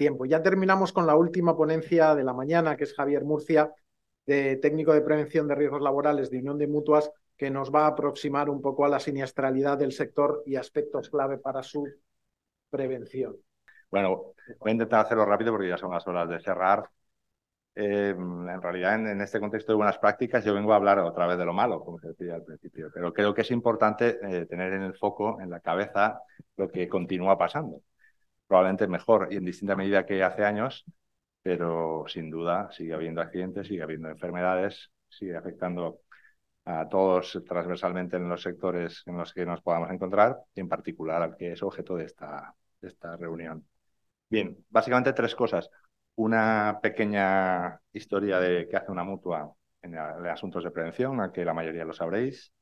tiempo. Ya terminamos con la última ponencia de la mañana, que es Javier Murcia, de técnico de prevención de riesgos laborales de Unión de Mutuas, que nos va a aproximar un poco a la siniestralidad del sector y aspectos clave para su prevención. Bueno, voy a intentar hacerlo rápido porque ya son las horas de cerrar. Eh, en realidad, en, este contexto de buenas prácticas, yo vengo a hablar otra vez de lo malo, como se decía al principio, pero creo que es importante eh, tener en el foco, en la cabeza, lo que continúa pasando. Probablemente mejor y en distinta medida que hace años, pero sin duda sigue habiendo accidentes, sigue habiendo enfermedades, sigue afectando a todos transversalmente en los sectores en los que nos podamos encontrar y en particular al que es objeto de esta, esta reunión. Bien, básicamente tres cosas una pequeña historia de qué hace una mutua en, asuntos de prevención, a que la mayoría lo sabréis.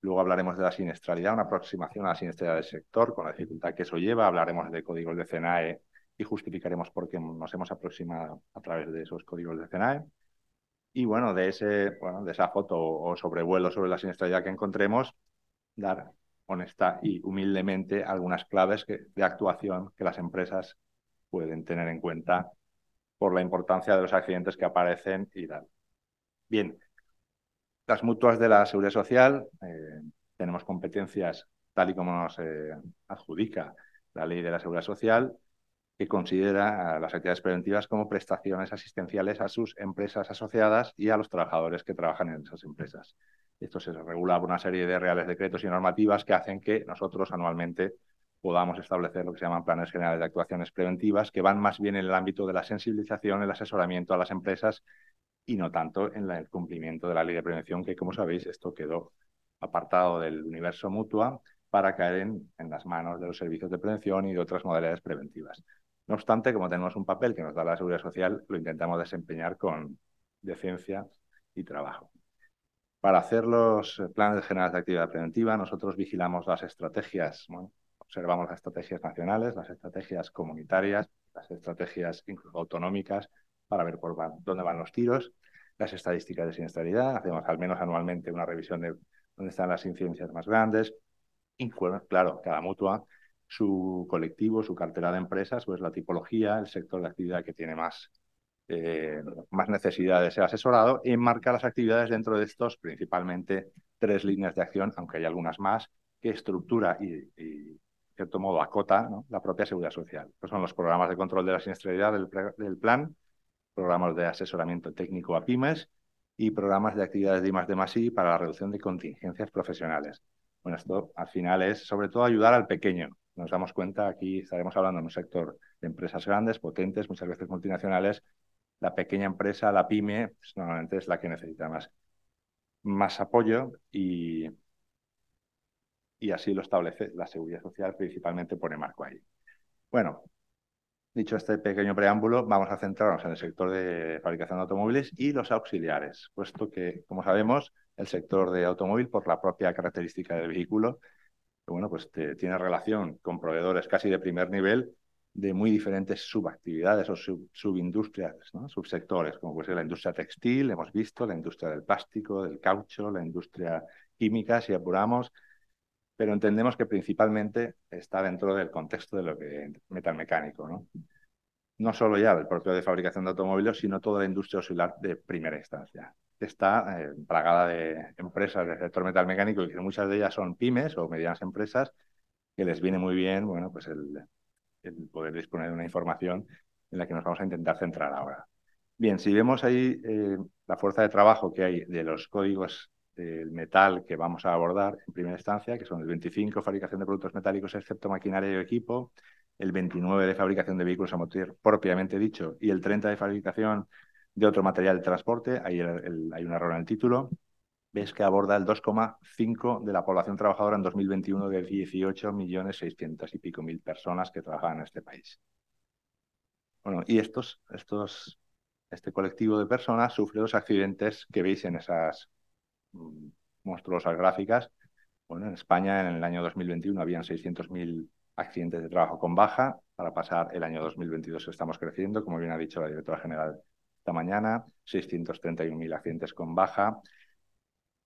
Luego hablaremos de la siniestralidad, una aproximación a la siniestralidad del sector, con la dificultad que eso lleva. Hablaremos de códigos de CNAE y justificaremos por qué nos hemos aproximado a través de esos códigos de CNAE. Y bueno, de, ese, bueno, de esa foto o sobrevuelo sobre la siniestralidad que encontremos, dar honesta y humildemente algunas claves de actuación que las empresas pueden tener en cuenta por la importancia de los accidentes que aparecen y tal. Bien, las mutuas de la seguridad social, eh, tenemos competencias tal y como nos eh, adjudica la ley de la seguridad social, que considera las actividades preventivas como prestaciones asistenciales a sus empresas asociadas y a los trabajadores que trabajan en esas empresas. Esto se regula por una serie de reales decretos y normativas que hacen que nosotros anualmente podamos establecer lo que se llaman planes generales de actuaciones preventivas, que van más bien en el ámbito de la sensibilización, el asesoramiento a las empresas y no tanto en el cumplimiento de la ley de prevención, que como sabéis, esto quedó apartado del universo mutua para caer en, las manos de los servicios de prevención y de otras modalidades preventivas. No obstante, como tenemos un papel que nos da la seguridad social, lo intentamos desempeñar con decencia y trabajo. Para hacer los planes generales de actividad preventiva, nosotros vigilamos las estrategias observamos las estrategias nacionales, las estrategias comunitarias, las estrategias incluso autonómicas para ver dónde van los tiros, las estadísticas de siniestralidad, hacemos al menos anualmente una revisión de dónde están las incidencias más grandes, y claro, cada mutua, su colectivo, su cartera de empresas, pues la tipología, el sector de actividad que tiene más, eh, más necesidad de ser asesorado y enmarca las actividades dentro de estos principalmente tres líneas de acción, aunque hay algunas más, que estructura y cierto modo, acota la propia seguridad social. son los programas de control de la siniestralidad del, plan, programas de asesoramiento técnico a pymes y programas de actividades de I+D+I para la reducción de contingencias profesionales. Bueno, esto al final es sobre todo ayudar al pequeño. Nos damos cuenta, aquí estaremos hablando en un sector de empresas grandes, potentes, muchas veces multinacionales. La pequeña empresa, la pyme, pues, normalmente es la que necesita más, más apoyo y, y así lo establece la seguridad social, principalmente pone marco ahí. Bueno, dicho este pequeño preámbulo, vamos a centrarnos en el sector de fabricación de automóviles y los auxiliares, puesto que, como sabemos, el sector de automóvil, por la propia característica del vehículo, bueno, pues tiene relación con proveedores casi de primer nivel de muy diferentes subactividades o subindustrias, subsectores, como puede ser la industria textil, hemos visto, la industria del plástico, del caucho, la industria química, si apuramos, pero entendemos que principalmente está dentro del contexto de lo que metalmecánico, ¿no? No solo ya el propio de fabricación de automóviles, sino toda la industria auxiliar de primera instancia. Está eh, plagada de empresas del sector metalmecánico y muchas de ellas son pymes o medianas empresas que les viene muy bien, bueno, pues el, poder disponer de una información en la que nos vamos a intentar centrar ahora. Bien, si vemos ahí eh, la fuerza de trabajo que hay de los códigos del metal que vamos a abordar en primera instancia, que son el 25 fabricación de productos metálicos excepto maquinaria y equipo, el 29 de fabricación de vehículos a motor propiamente dicho y el 30 de fabricación de otro material de transporte, ahí hay un error en el título, ves que aborda el 2,5 de la población trabajadora en 2021 de 18 millones 600 y pico mil personas que trabajan en este país. Bueno, y estos, estos, este colectivo de personas sufre los accidentes que veis en esas monstruosas gráficas. Bueno, en España en el año 2021 habían 600.000 accidentes de trabajo con baja. Para pasar el año 2022 estamos creciendo, como bien ha dicho la directora general esta mañana, 631.000 accidentes con baja.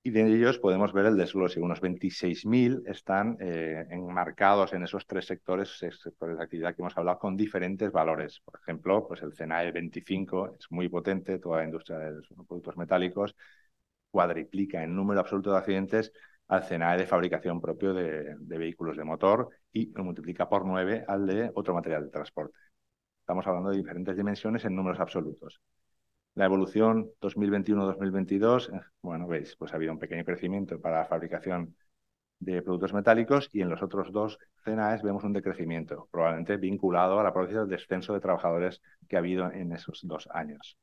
y de ellos podemos ver el desglose. Unos 26.000 están eh, enmarcados en esos tres sectores, sectores de actividad que hemos hablado, con diferentes valores. Por ejemplo, pues el CENAE 25 es muy potente, toda la industria de los productos metálicos cuadriplica en número absoluto de accidentes al CENAE de fabricación propio de, vehículos de motor y lo multiplica por 9 al de otro material de transporte. Estamos hablando de diferentes dimensiones en números absolutos. La evolución 2021-2022, eh, bueno, veis, pues ha habido un pequeño crecimiento para la fabricación de productos metálicos y en los otros dos CNAES vemos un decrecimiento, probablemente vinculado a la proceso del descenso de trabajadores que ha habido en esos dos años.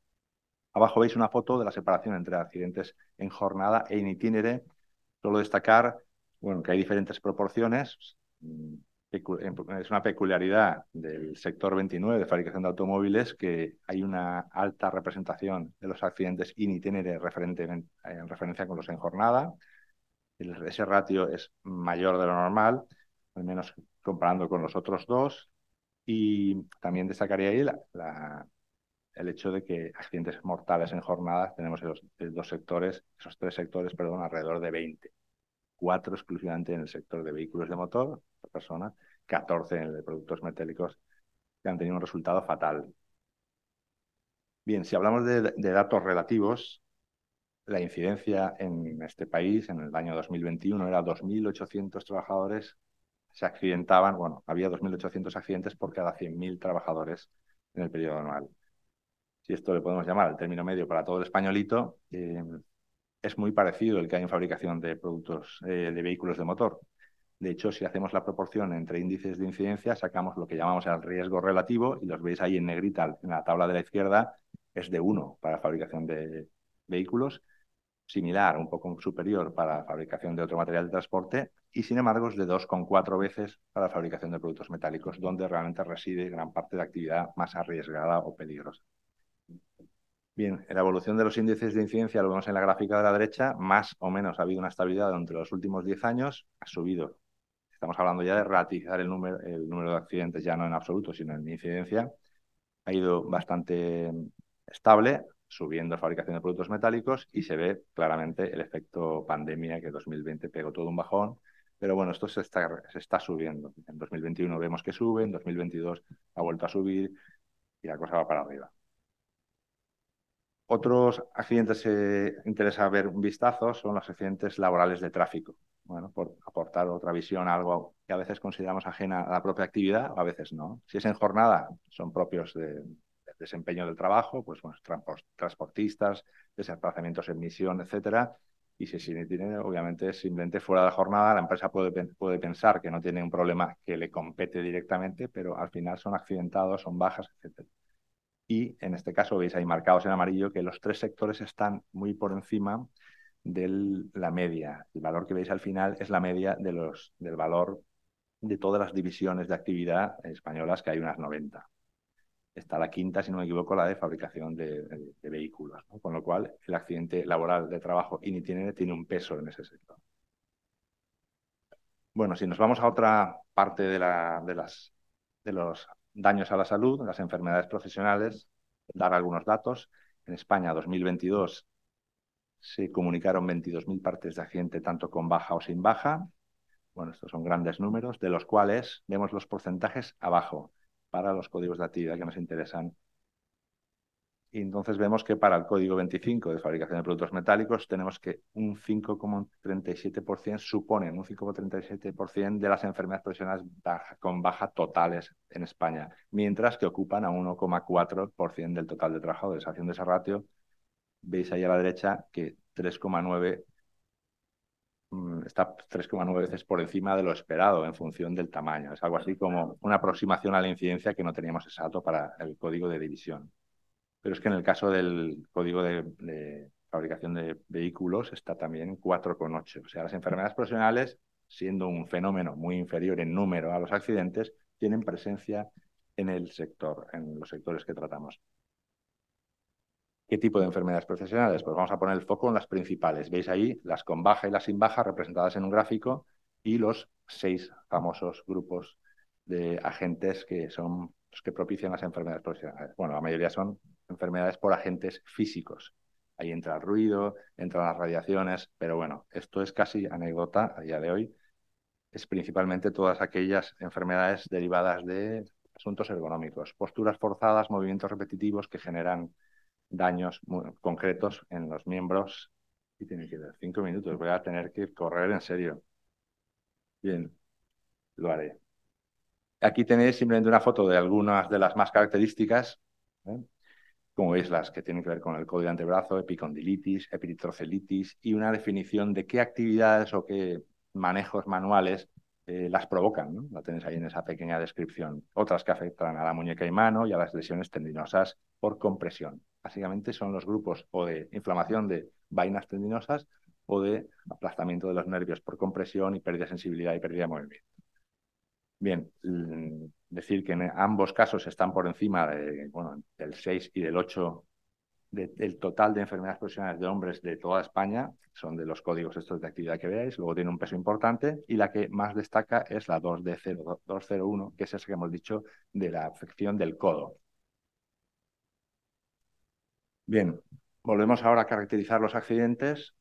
Abajo veis una foto de la separación entre accidentes en jornada e en itinere. Solo destacar bueno, que hay diferentes proporciones. Mm, es una peculiaridad del sector 29 de fabricación de automóviles que hay una alta representación de los accidentes in itinere en, referencia con los en jornada. ese ratio es mayor de lo normal, al menos comparando con los otros dos. Y también destacaría ahí el hecho de que accidentes mortales en jornada tenemos esos dos sectores, esos tres sectores, perdón, alrededor de 20 cuatro exclusivamente en el sector de vehículos de motor, personas, 14 en el de productos metálicos, que han tenido un resultado fatal. Bien, si hablamos de, de datos relativos, la incidencia en este país en el año 2021 era 2.800 trabajadores se accidentaban, bueno, había 2.800 accidentes por cada 100.000 trabajadores en el periodo anual. Si esto le podemos llamar el término medio para todo el españolito, eh, es muy parecido el que hay en fabricación de productos eh, de vehículos de motor. De hecho, si hacemos la proporción entre índices de incidencia, sacamos lo que llamamos el riesgo relativo y los veis ahí en negrita en la tabla de la izquierda, es de 1 para fabricación de vehículos, similar, un poco superior para fabricación de otro material de transporte y sin embargo es de 2,4 veces para fabricación de productos metálicos, donde realmente reside gran parte de actividad más arriesgada o peligrosa. Bien, la evolución de los índices de incidencia lo vemos en la gráfica de la derecha, más o menos ha habido una estabilidad entre los últimos 10 años, ha subido. Estamos hablando ya de relativizar el número, el número de accidentes ya no en absoluto, sino en incidencia. Ha ido bastante estable, subiendo la fabricación de productos metálicos y se ve claramente el efecto pandemia que 2020 pegó todo un bajón. Pero bueno, esto se está, se está subiendo. En 2021 vemos que sube, en 2022 ha vuelto a subir y la cosa va para arriba. Otros accidentes que interesa ver un vistazo son los accidentes laborales de tráfico. Bueno, por aportar otra visión a algo que a veces consideramos ajena a la propia actividad, a veces no. Si es en jornada, son propios de, desempeño del trabajo, pues bueno, transportistas, desplazamientos en misión, etcétera. Y si sin itinerario, obviamente simplemente fuera de jornada, la empresa puede, puede pensar que no tiene un problema que le compete directamente, pero al final son accidentados, son bajas, etcétera y en este caso veis ahí marcados en amarillo que los tres sectores están muy por encima de la media. El valor que veis al final es la media del valor de todas las divisiones de actividad españolas, que hay unas 90. Está la quinta, si no me equivoco, la de fabricación de, vehículos, con lo cual el accidente laboral de trabajo in tiene un peso en ese sector. Bueno, si nos vamos a otra parte de, la, de, las, de los daños a la salud, las enfermedades profesionales, dar algunos datos. En España, 2022, se comunicaron 22.000 partes de accidente, tanto con baja o sin baja. Bueno, estos son grandes números, de los cuales vemos los porcentajes abajo para los códigos de actividad que nos interesan y entonces vemos que para el código 25 de fabricación de productos metálicos tenemos que un 5,37% suponen un 5,37% de las enfermedades profesionales con baja totales en España, mientras que ocupan a 1,4% del total de trabajadores. Haciendo ese ratio, veis ahí a la derecha que 3,9 mm, está 3,9 veces por encima de lo esperado en función del tamaño. Es algo así como una aproximación a la incidencia que no teníamos exacto para el código de división pero es que en el caso del código de, fabricación de vehículos está también 4,8. O sea, las enfermedades profesionales, siendo un fenómeno muy inferior en número a los accidentes, tienen presencia en el sector, en los sectores que tratamos. ¿Qué tipo de enfermedades profesionales? Pues vamos a poner el foco en las principales. Veis ahí las con baja y las sin baja representadas en un gráfico y los seis famosos grupos de agentes que son los que propician las enfermedades profesionales. Bueno, la mayoría son enfermedades por agentes físicos. Ahí entra el ruido, entran las radiaciones, pero bueno, esto es casi anécdota a día de hoy. Es principalmente todas aquellas enfermedades derivadas de asuntos ergonómicos, posturas forzadas, movimientos repetitivos que generan daños concretos en los miembros. Y tiene que dar cinco minutos, voy a tener que correr en serio. Bien, lo haré. Aquí tenéis simplemente una foto de algunas de las más características, ¿eh? Como veis las que tienen que ver con el código de antebrazo, epicondilitis, epitrocelitis y una definición de qué actividades o qué manejos manuales eh, las provocan. La tenéis ahí en esa pequeña descripción. Otras que afectan a la muñeca y mano y a las lesiones tendinosas por compresión. Básicamente son los grupos o de inflamación de vainas tendinosas o de aplastamiento de los nervios por compresión y pérdida de sensibilidad y pérdida de movimiento. Bien, decir que en ambos casos están por encima de, bueno, del 6 y del 8 del total de enfermedades profesionales de hombres de toda España, son de los códigos estos de actividad que veáis, luego tiene un peso importante y la que más destaca es la 2D0201, que es esa que hemos dicho de la afección del codo. Bien, volvemos ahora a caracterizar los accidentes,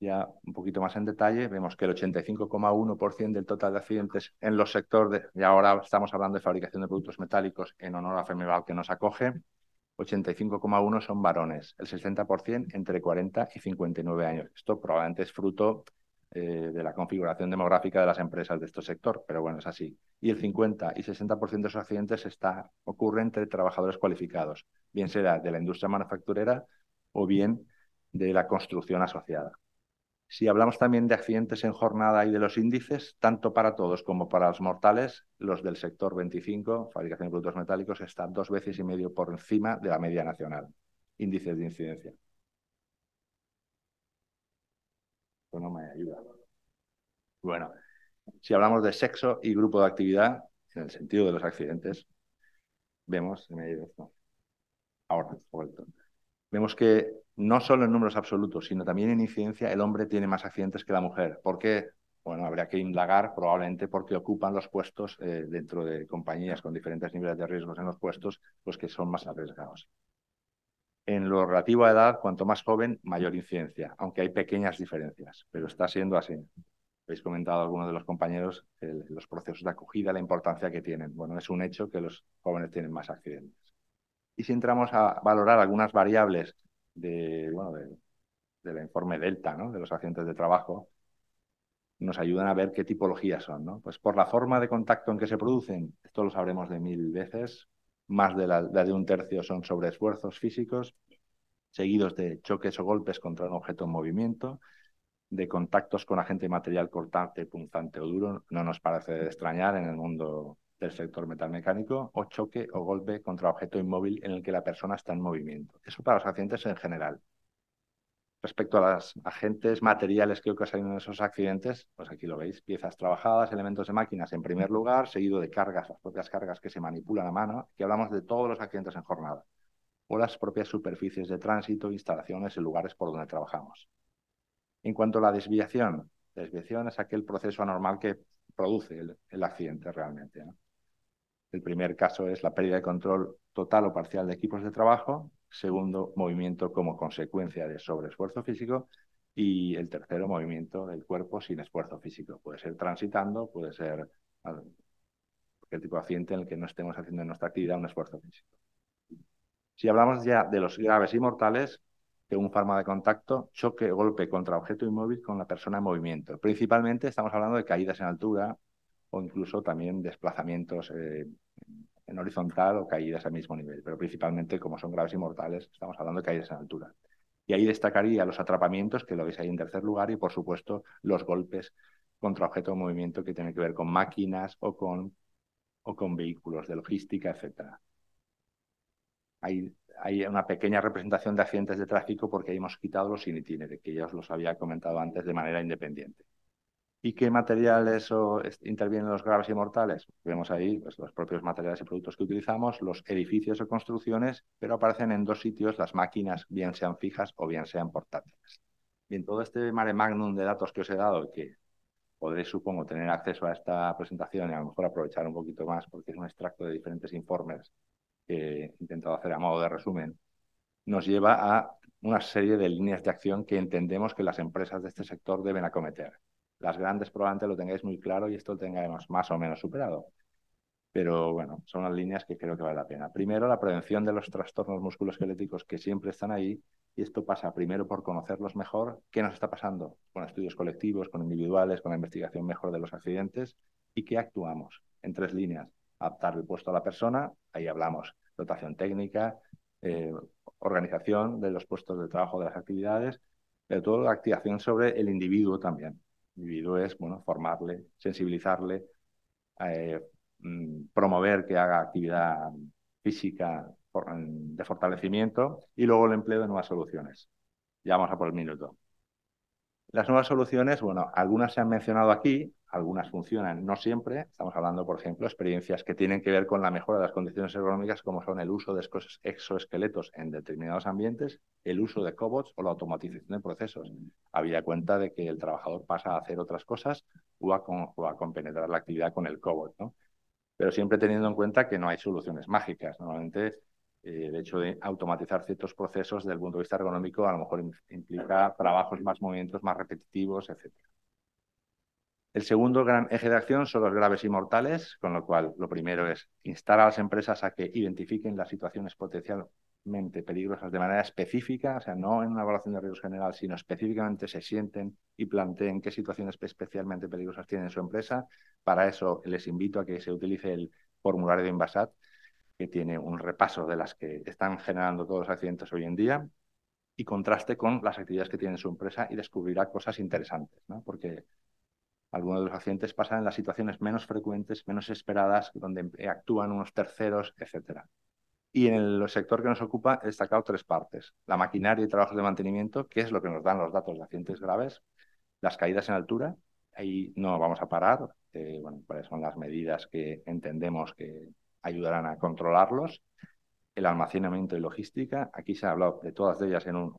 ya un poquito más en detalle, vemos que el 85,1% del total de accidentes en los sectores, y ahora estamos hablando de fabricación de productos metálicos en honor a Femeval que nos acoge, 85,1 son varones, el 60% entre 40 y 59 años. Esto probablemente es fruto eh, de la configuración demográfica de las empresas de este sector, pero bueno, es así. Y el 50 y 60% de esos accidentes está, ocurren entre trabajadores cualificados, bien sea de la industria manufacturera o bien de la construcción asociada. Si hablamos también de accidentes en jornada y de los índices, tanto para todos como para los mortales, los del sector 25, fabricación de productos metálicos, están dos veces y medio por encima de la media nacional. Índices de incidencia. Esto no me ayuda. Bueno, si hablamos de sexo y grupo de actividad, en el sentido de los accidentes, vemos, ahora, vuelto. Vemos que no solo en números absolutos, sino también en incidencia, el hombre tiene más accidentes que la mujer. ¿Por qué? Bueno, habría que indagar probablemente porque ocupan los puestos eh, dentro de compañías con diferentes niveles de riesgos en los puestos, pues que son más arriesgados. En lo relativo a edad, cuanto más joven, mayor incidencia, aunque hay pequeñas diferencias, pero está siendo así. Habéis comentado algunos de los compañeros los procesos de acogida, la importancia que tienen. Bueno, es un hecho que los jóvenes tienen más accidentes. Y si entramos a valorar algunas variables de, bueno, de, del informe Delta, ¿no? de los accidentes de trabajo, nos ayudan a ver qué tipologías son. ¿no? Pues por la forma de contacto en que se producen, esto lo sabremos de mil veces, más de la, de un tercio son sobre esfuerzos físicos, seguidos de choques o golpes contra un objeto en movimiento, de contactos con agente material cortante, punzante o duro, no nos parece extrañar en el mundo del sector metalmecánico o choque o golpe contra objeto inmóvil en el que la persona está en movimiento. Eso para los accidentes en general. Respecto a los agentes materiales que ocasionan esos accidentes, pues aquí lo veis, piezas trabajadas, elementos de máquinas en primer lugar, seguido de cargas, las propias cargas que se manipulan a mano, que hablamos de todos los accidentes en jornada, o las propias superficies de tránsito, instalaciones y lugares por donde trabajamos. En cuanto a la desviación, desviación es aquel proceso anormal que produce el, accidente realmente. El primer caso es la pérdida de control total o parcial de equipos de trabajo. Segundo, movimiento como consecuencia de sobreesfuerzo físico. Y el tercero, movimiento del cuerpo sin esfuerzo físico. Puede ser transitando, puede ser cualquier tipo de accidente en el que no estemos haciendo en nuestra actividad un esfuerzo físico. Si hablamos ya de los graves y mortales, de un farma de contacto, choque o golpe contra objeto inmóvil con la persona en movimiento. Principalmente estamos hablando de caídas en altura, o incluso también desplazamientos eh, en horizontal o caídas al mismo nivel. Pero principalmente, como son graves y mortales, estamos hablando de caídas en altura. Y ahí destacaría los atrapamientos, que lo veis ahí en tercer lugar, y por supuesto los golpes contra objeto de movimiento que tienen que ver con máquinas o con, o con vehículos de logística, etc. Hay, hay una pequeña representación de accidentes de tráfico porque hemos quitado los sin que ya os los había comentado antes de manera independiente. ¿Y qué materiales intervienen los graves y mortales? Vemos ahí pues, los propios materiales y productos que utilizamos, los edificios o construcciones, pero aparecen en dos sitios las máquinas, bien sean fijas o bien sean portátiles. Bien, todo este mare magnum de datos que os he dado que podréis, supongo, tener acceso a esta presentación y a lo mejor aprovechar un poquito más porque es un extracto de diferentes informes que he intentado hacer a modo de resumen, nos lleva a una serie de líneas de acción que entendemos que las empresas de este sector deben acometer. Las grandes probablemente lo tengáis muy claro y esto lo tengáis más o menos superado. Pero bueno, son las líneas que creo que vale la pena. Primero, la prevención de los trastornos musculoesqueléticos que siempre están ahí. Y esto pasa primero por conocerlos mejor, qué nos está pasando con estudios colectivos, con individuales, con la investigación mejor de los accidentes y qué actuamos en tres líneas. Adaptar el puesto a la persona, ahí hablamos dotación técnica, eh, organización de los puestos de trabajo de las actividades, pero todo la activación sobre el individuo también. Individuo es, bueno, formarle, sensibilizarle, eh, Mm, promover que haga actividad física de fortalecimiento y luego el empleo de nuevas soluciones. Ya vamos a por el minuto. Las nuevas soluciones, bueno, algunas se han mencionado aquí, algunas funcionan, no siempre. Estamos hablando, por ejemplo, experiencias que tienen que ver con la mejora de las condiciones ergonómicas, como son el uso de exoesqueletos en determinados ambientes, el uso de cobots o la automatización de procesos. Había cuenta de que el trabajador pasa a hacer otras cosas o a, o a compenetrar la actividad con el cobot, ¿no? pero siempre teniendo en cuenta que no hay soluciones mágicas. Normalmente, eh, el hecho de automatizar ciertos procesos desde el punto de vista ergonómico a lo mejor implica trabajos más movimientos, más repetitivos, etc. El segundo gran eje de acción son los graves y mortales, con lo cual lo primero es instar a las empresas a que identifiquen las situaciones potenciales peligrosas de manera específica, o sea, no en una evaluación de riesgos general, sino específicamente se sienten y planteen qué situaciones especialmente peligrosas tiene su empresa. Para eso les invito a que se utilice el formulario de Invasat, que tiene un repaso de las que están generando todos los accidentes hoy en día y contraste con las actividades que tiene su empresa y descubrirá cosas interesantes, ¿no? porque algunos de los accidentes pasan en las situaciones menos frecuentes, menos esperadas, donde actúan unos terceros, etcétera. Y en el sector que nos ocupa he destacado tres partes. La maquinaria y trabajos de mantenimiento, que es lo que nos dan los datos de accidentes graves. Las caídas en altura, ahí no vamos a parar. Eh, bueno, cuáles son las medidas que entendemos que ayudarán a controlarlos. El almacenamiento y logística, aquí se ha hablado de todas ellas en, un,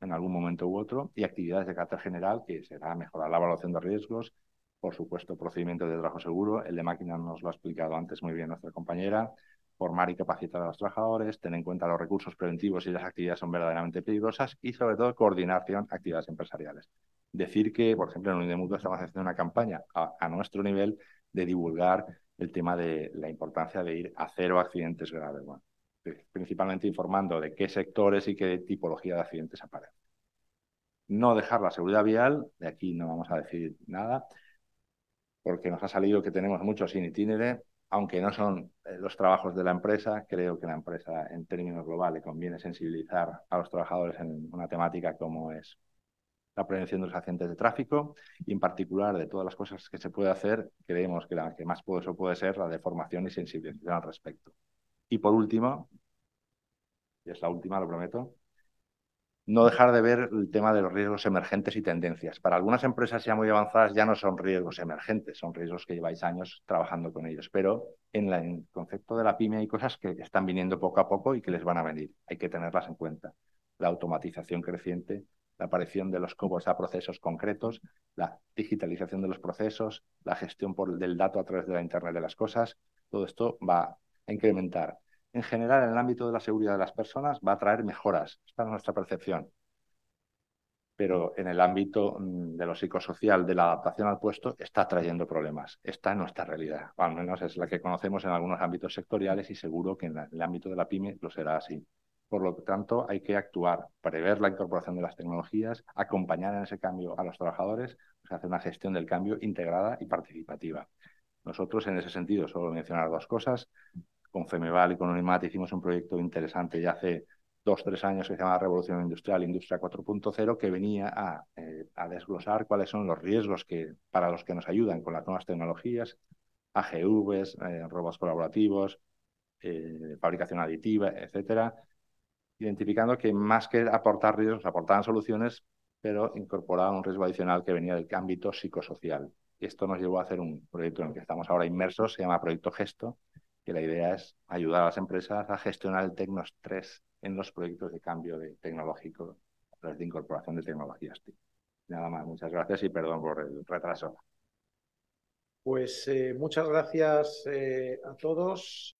en algún momento u otro. Y actividades de carácter general, que será mejorar la evaluación de riesgos, por supuesto, procedimiento de trabajo seguro. El de máquina nos lo ha explicado antes muy bien nuestra compañera formar y capacitar a los trabajadores, tener en cuenta los recursos preventivos y las actividades son verdaderamente peligrosas y sobre todo coordinación actividades empresariales. Decir que, por ejemplo, en Unidemutua estamos haciendo una campaña a, nuestro nivel de divulgar el tema de la importancia de ir a cero accidentes graves, principalmente informando de qué sectores y qué tipología de accidentes aparecen. No dejar la seguridad vial, de aquí no vamos a decir nada, porque nos ha salido que tenemos muchos sin itinere, aunque no son eh, los trabajos de la empresa, creo que la empresa en términos globales conviene sensibilizar a los trabajadores en una temática como es la prevención de los accidentes de tráfico y en particular de todas las cosas que se puede hacer, creemos que la que más poderoso puede ser la de formación y sensibilización al respecto. Y por último, y es la última, lo prometo, no dejar de ver el tema de los riesgos emergentes y tendencias. Para algunas empresas ya muy avanzadas ya no son riesgos emergentes, son riesgos que lleváis años trabajando con ellos, pero en, el concepto de la pyme hay cosas que están viniendo poco a poco y que les van a venir. Hay que tenerlas en cuenta. La automatización creciente, la aparición de los cobos a procesos concretos, la digitalización de los procesos, la gestión por, del dato a través de la Internet de las cosas, todo esto va a incrementar en general en el ámbito de la seguridad de las personas va a traer mejoras. Esta es nuestra percepción. Pero en el ámbito mm, de lo psicosocial, de la adaptación al puesto, está trayendo problemas. Esta es nuestra realidad. al menos es la que conocemos en algunos ámbitos sectoriales y seguro que en el ámbito de la pyme lo será así. Por lo tanto, hay que actuar, prever la incorporación de las tecnologías, acompañar en ese cambio a los trabajadores, hacer una gestión del cambio integrada y participativa. Nosotros, en ese sentido, solo mencionar dos cosas con Femeval y con Unimat hicimos un proyecto interesante ya hace dos, tres años que se llama Revolución Industrial, Industria 4.0, que venía eh, a, desglosar cuáles son los riesgos que, para los que nos ayudan con las nuevas tecnologías, AGVs, eh, robots colaborativos, eh, fabricación aditiva, etcétera, identificando que más que aportar riesgos, aportaban soluciones, pero incorporaban un riesgo adicional que venía del ámbito psicosocial. Esto nos llevó a hacer un proyecto en el que estamos ahora inmersos, se llama Proyecto Gesto, que la idea es ayudar a las empresas a gestionar el tecnostrés en los proyectos de cambio tecnológico a través de incorporación de tecnologías. Nada más, muchas gracias y perdón por el retraso. Pues eh, muchas gracias eh, a todos.